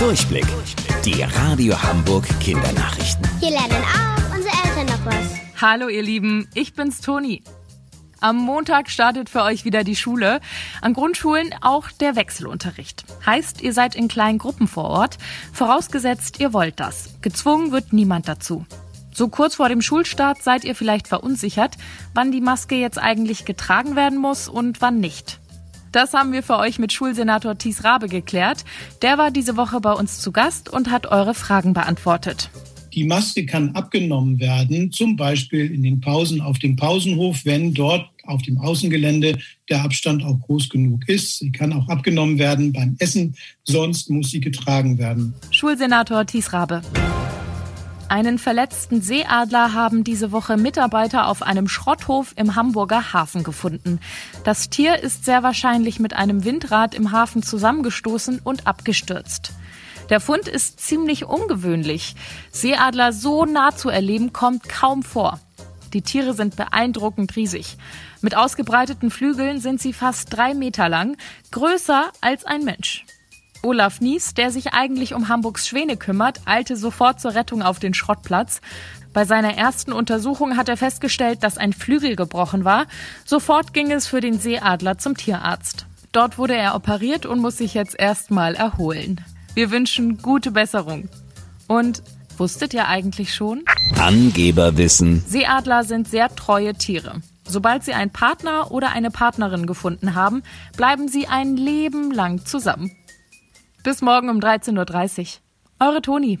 Durchblick. Die Radio Hamburg Kindernachrichten. Hier lernen auch unsere Eltern noch was. Hallo ihr Lieben, ich bin's Toni. Am Montag startet für euch wieder die Schule. An Grundschulen auch der Wechselunterricht. Heißt, ihr seid in kleinen Gruppen vor Ort, vorausgesetzt ihr wollt das. Gezwungen wird niemand dazu. So kurz vor dem Schulstart seid ihr vielleicht verunsichert, wann die Maske jetzt eigentlich getragen werden muss und wann nicht. Das haben wir für euch mit Schulsenator Thies Rabe geklärt. Der war diese Woche bei uns zu Gast und hat eure Fragen beantwortet. Die Maske kann abgenommen werden, zum Beispiel in den Pausen auf dem Pausenhof, wenn dort auf dem Außengelände der Abstand auch groß genug ist. Sie kann auch abgenommen werden beim Essen, sonst muss sie getragen werden. Schulsenator Thies Rabe. Einen verletzten Seeadler haben diese Woche Mitarbeiter auf einem Schrotthof im Hamburger Hafen gefunden. Das Tier ist sehr wahrscheinlich mit einem Windrad im Hafen zusammengestoßen und abgestürzt. Der Fund ist ziemlich ungewöhnlich. Seeadler so nah zu erleben kommt kaum vor. Die Tiere sind beeindruckend riesig. Mit ausgebreiteten Flügeln sind sie fast drei Meter lang, größer als ein Mensch. Olaf Nies, der sich eigentlich um Hamburgs Schwäne kümmert, eilte sofort zur Rettung auf den Schrottplatz. Bei seiner ersten Untersuchung hat er festgestellt, dass ein Flügel gebrochen war. Sofort ging es für den Seeadler zum Tierarzt. Dort wurde er operiert und muss sich jetzt erstmal erholen. Wir wünschen gute Besserung. Und wusstet ihr eigentlich schon? Angeberwissen. Seeadler sind sehr treue Tiere. Sobald sie einen Partner oder eine Partnerin gefunden haben, bleiben sie ein Leben lang zusammen. Bis morgen um 13.30 Uhr. Eure Toni.